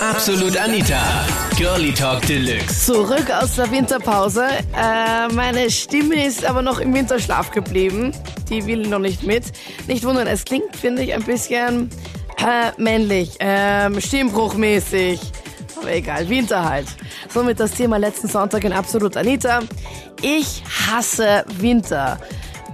Absolut Anita. Girlie Talk Deluxe. Zurück aus der Winterpause. Äh, meine Stimme ist aber noch im Winterschlaf geblieben. Die will noch nicht mit. Nicht wundern, es klingt, finde ich, ein bisschen äh, männlich, ähm, stimmbruchmäßig. Aber egal, Winter halt. Somit das Thema letzten Sonntag in Absolut Anita. Ich hasse Winter,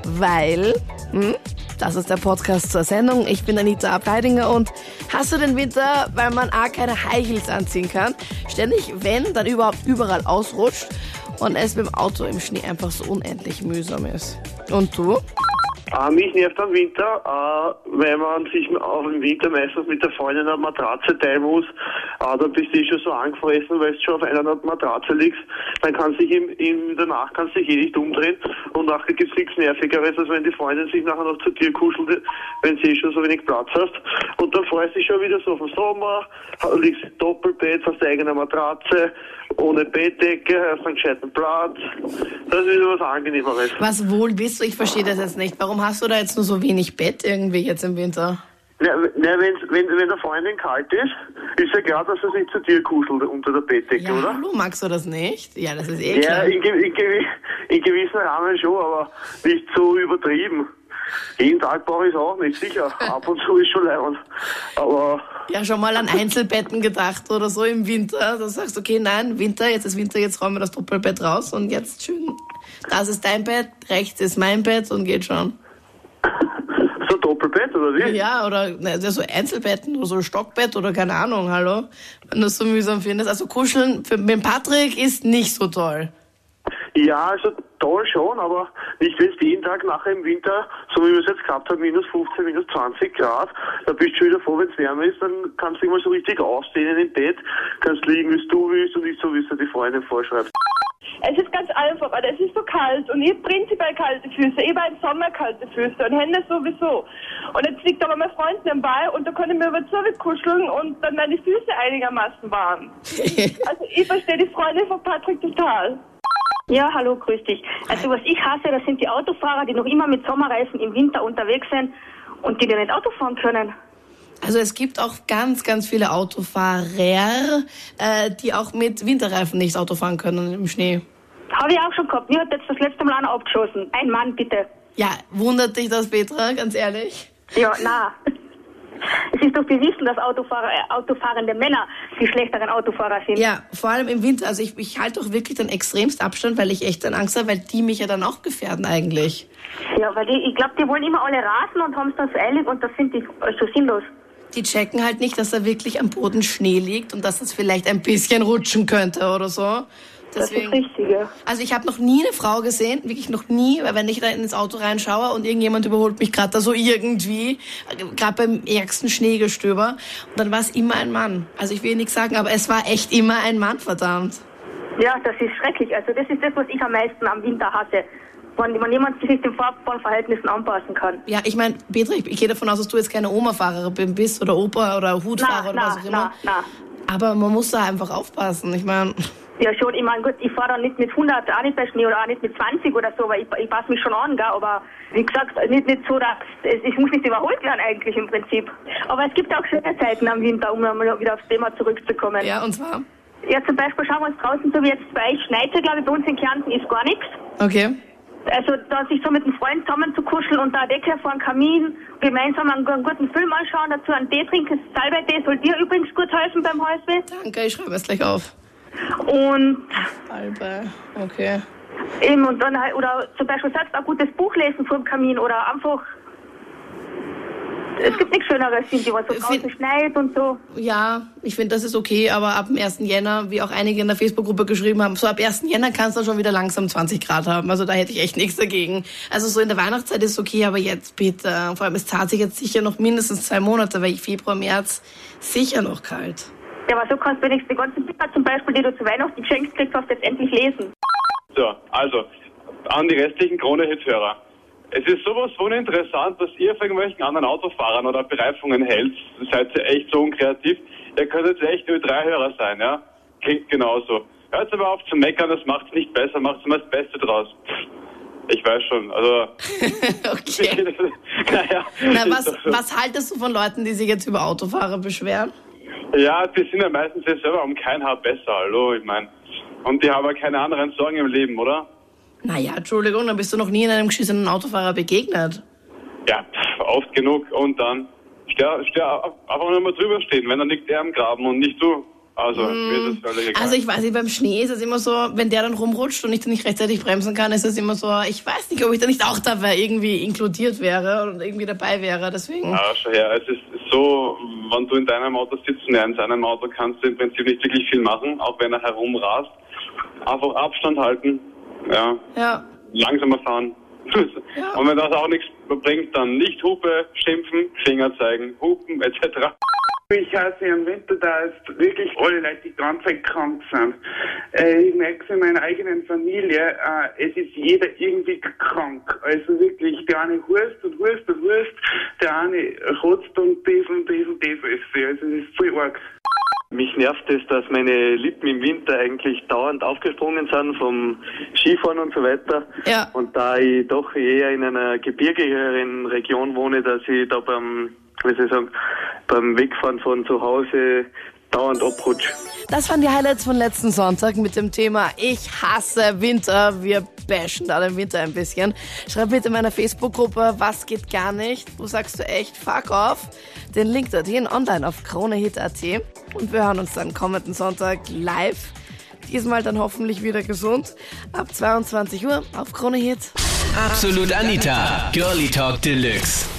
weil... Hm, das ist der Podcast zur Sendung. Ich bin Anita Ableidinger und hasse den Winter, weil man A, keine High Heels anziehen kann. Ständig, wenn, dann überhaupt überall ausrutscht und es mit dem Auto im Schnee einfach so unendlich mühsam ist. Und du? Äh, mich nervt am Winter, äh, weil man sich auch im Winter meistens mit der Freundin eine Matratze teilen muss. Äh, da bist du eh schon so angefressen, weil du schon auf einer Matratze liegst. Dann kann sich im, im, danach kannst du dich eh nicht umdrehen und nachher gibt's nichts Nervigeres, als wenn die Freundin sich nachher noch zu dir kuschelt, wenn sie eh schon so wenig Platz hast. Und dann freust du dich schon wieder so auf den Sommer, liegst im Doppelbett, hast deine eigene Matratze, ohne Bettdecke, hast einen gescheiten Platz. Das ist was Angenehmeres. Was wohl bist du? Ich verstehe das jetzt nicht. Warum hast du da jetzt nur so wenig Bett irgendwie jetzt im Winter? Ja, ja, wenn, wenn, wenn der Freundin kalt ist, ist ja klar, dass er sich zu dir kuschelt unter der Bettdecke, Ja, oder? hallo, magst du das nicht? Ja, das ist eh Ja, klar. in, gew- in, gew- in gewissen Rahmen schon, aber nicht so übertrieben. Jeden Tag brauche ich es auch nicht, sicher. Ab und zu ist schon leibend. Ja, schon mal an Einzelbetten gedacht oder so im Winter. Da sagst du, okay, nein, Winter, jetzt ist Winter, jetzt räumen wir das Doppelbett raus und jetzt schön. Das ist dein Bett, rechts ist mein Bett und geht schon. so Doppelbett, oder wie? Ja, oder ne, so Einzelbetten oder so Stockbett oder keine Ahnung, hallo. Wenn du es so mühsam findest. Also kuscheln für, mit Patrick ist nicht so toll. Ja, also toll schon, aber nicht wenn es jeden Tag nachher im Winter, so wie wir es jetzt gehabt haben, minus 15, minus 20 Grad, da bist du schon wieder froh, wenn es wärmer ist, dann kannst du dich mal so richtig ausdehnen im Bett, kannst liegen, wie du willst und nicht so, wie es dir die Freundin vorschreibt. Es ist ganz einfach, aber es ist so kalt und ich habe prinzipiell kalte Füße. Ich war im Sommer kalte Füße und Hände sowieso. Und jetzt liegt aber mein Freund nebenbei und da kann ich mir über die kuscheln und dann meine Füße einigermaßen warm. Also ich verstehe die Freundin von Patrick total. Ja, hallo, grüß dich. Also was ich hasse, das sind die Autofahrer, die noch immer mit Sommerreifen im Winter unterwegs sind und die dann nicht Auto fahren können. Also es gibt auch ganz, ganz viele Autofahrer, äh, die auch mit Winterreifen nicht Auto fahren können im Schnee. Habe ich auch schon gehabt. Mir hat jetzt das letzte Mal einer abgeschossen. Ein Mann, bitte. Ja, wundert dich das, Petra, ganz ehrlich? Ja, na. Es ist doch bewiesen, dass Autofahrer, äh, autofahrende Männer die schlechteren Autofahrer sind. Ja, vor allem im Winter. Also ich, ich halte doch wirklich dann extremst Abstand, weil ich echt dann Angst habe, weil die mich ja dann auch gefährden eigentlich. Ja, weil die, ich glaube, die wollen immer alle rasen und haben es dann so eilig und das finde ich so sinnlos. Die checken halt nicht, dass da wirklich am Boden Schnee liegt und dass das vielleicht ein bisschen rutschen könnte oder so. Das ist richtig, ja. Also ich habe noch nie eine Frau gesehen, wirklich noch nie, weil wenn ich da ins Auto reinschaue und irgendjemand überholt mich gerade da so irgendwie, gerade beim ärgsten Schneegestöber, und dann war es immer ein Mann. Also ich will nichts sagen, aber es war echt immer ein Mann, verdammt. Ja, das ist schrecklich. Also das ist das, was ich am meisten am Winter hasse. Wenn, wenn jemand sich den Fahrbahnverhältnissen anpassen kann. Ja, ich meine, Petra, ich, ich gehe davon aus, dass du jetzt keine Oma-Fahrerin bist oder Opa oder Hutfahrer Na, oder was na, auch immer. na, na. Aber man muss da einfach aufpassen. Ich meine, Ja, schon. Ich meine, gut, ich fahre dann nicht mit 100, auch nicht bei Schnee oder auch nicht mit 20 oder so, weil ich, ich passe mich schon an, gell, aber wie gesagt, nicht, nicht so, dass es, ich muss nicht überholt werden eigentlich im Prinzip. Aber es gibt auch schöne Zeiten am Winter, um mal wieder aufs Thema zurückzukommen. ja, und zwar? Ja, zum Beispiel schauen wir uns draußen, so wie jetzt bei euch schneit, glaube ich, bei uns in Kärnten ist gar nichts. Okay. Also da sich so mit einem Freund zusammen zu kuscheln und da Decke vor dem Kamin, gemeinsam einen, einen guten Film anschauen, dazu einen Tee trinken, Salbei-Tee soll dir übrigens gut helfen beim Halsweh. Danke, ich schreibe es gleich auf. Und Albe, okay. Eben, und dann halt, oder zum Beispiel selbst ein gutes Buch lesen vor dem Kamin oder einfach. Es gibt nichts Schöneres, finde ich, was so draußen Find- schneit und so. Ja, ich finde, das ist okay, aber ab dem 1. Jänner, wie auch einige in der Facebook-Gruppe geschrieben haben, so ab 1. Jänner kannst du schon wieder langsam 20 Grad haben. Also da hätte ich echt nichts dagegen. Also so in der Weihnachtszeit ist okay, aber jetzt bitte. Vor allem, es zahlt sich jetzt sicher noch mindestens zwei Monate, weil Februar, März sicher noch kalt. Ja, aber so kannst du wenigstens die ganzen Bücher zum Beispiel, die du zu Weihnachten geschenkt kriegst, hast, jetzt endlich lesen. So, also, an die restlichen Krone-Hit-Hörer. Es ist sowas von interessant, dass ihr von irgendwelchen anderen Autofahrern oder Bereifungen hält. Seid ihr echt so unkreativ. Ihr könntet echt Ö3-Hörer sein, ja? Klingt genauso. Hört aber auf zu meckern, das macht's nicht besser, macht's immer das Beste draus. Ich weiß schon, also. Okay. naja, Na, was, was haltest du von Leuten, die sich jetzt über Autofahrer beschweren? Ja, die sind ja meistens ja selber um kein Haar besser, hallo, ich meine. Und die haben ja keine anderen Sorgen im Leben, oder? Naja, Entschuldigung, dann bist du noch nie in einem geschissenen Autofahrer begegnet. Ja, oft genug. Und dann steh, steh einfach nur mal drüber stehen, wenn dann liegt er am Graben und nicht du. Also, mir ist das völlig egal. Also ich weiß nicht, beim Schnee ist es immer so, wenn der dann rumrutscht und ich dann nicht rechtzeitig bremsen kann, ist es immer so, ich weiß nicht, ob ich da nicht auch dabei irgendwie inkludiert wäre und irgendwie dabei wäre, deswegen. Ja, schau her, es ist so, wenn du in deinem Auto sitzt und er in seinem Auto, kannst du im Prinzip nicht wirklich viel machen, auch wenn er herumrast. Einfach Abstand halten, ja, Ja. langsamer fahren. Und wenn das auch nichts bringt, dann nicht Hupe, schimpfen, Finger zeigen, hupen etc. Ich hasse im Winter, dass wirklich alle Leute die ganze Zeit krank sind. Äh, ich merke es in meiner eigenen Familie, äh, es ist jeder irgendwie krank. Also wirklich, der eine hust und hust und hust, der eine rotzt und das und das und das alles. Also es ist voll arg. Mich nervt es, dass meine Lippen im Winter eigentlich dauernd aufgesprungen sind vom Skifahren und so weiter. Ja. Und da ich doch eher in einer gebirgigeren Region wohne, dass ich da beim, wie soll ich sagen, beim Wegfahren von zu Hause dauernd abrutsche. Das waren die Highlights von letzten Sonntag mit dem Thema Ich hasse Winter. Wir bashen da den Winter ein bisschen. Schreib bitte in meiner Facebook-Gruppe, was geht gar nicht. Wo sagst du echt, fuck off. Den Link dorthin online auf kronehit.at. Und wir hören uns dann kommenden Sonntag live. Diesmal dann hoffentlich wieder gesund. Ab 22 Uhr auf Krone Hit. Absolut Anita, Girlie Talk Deluxe.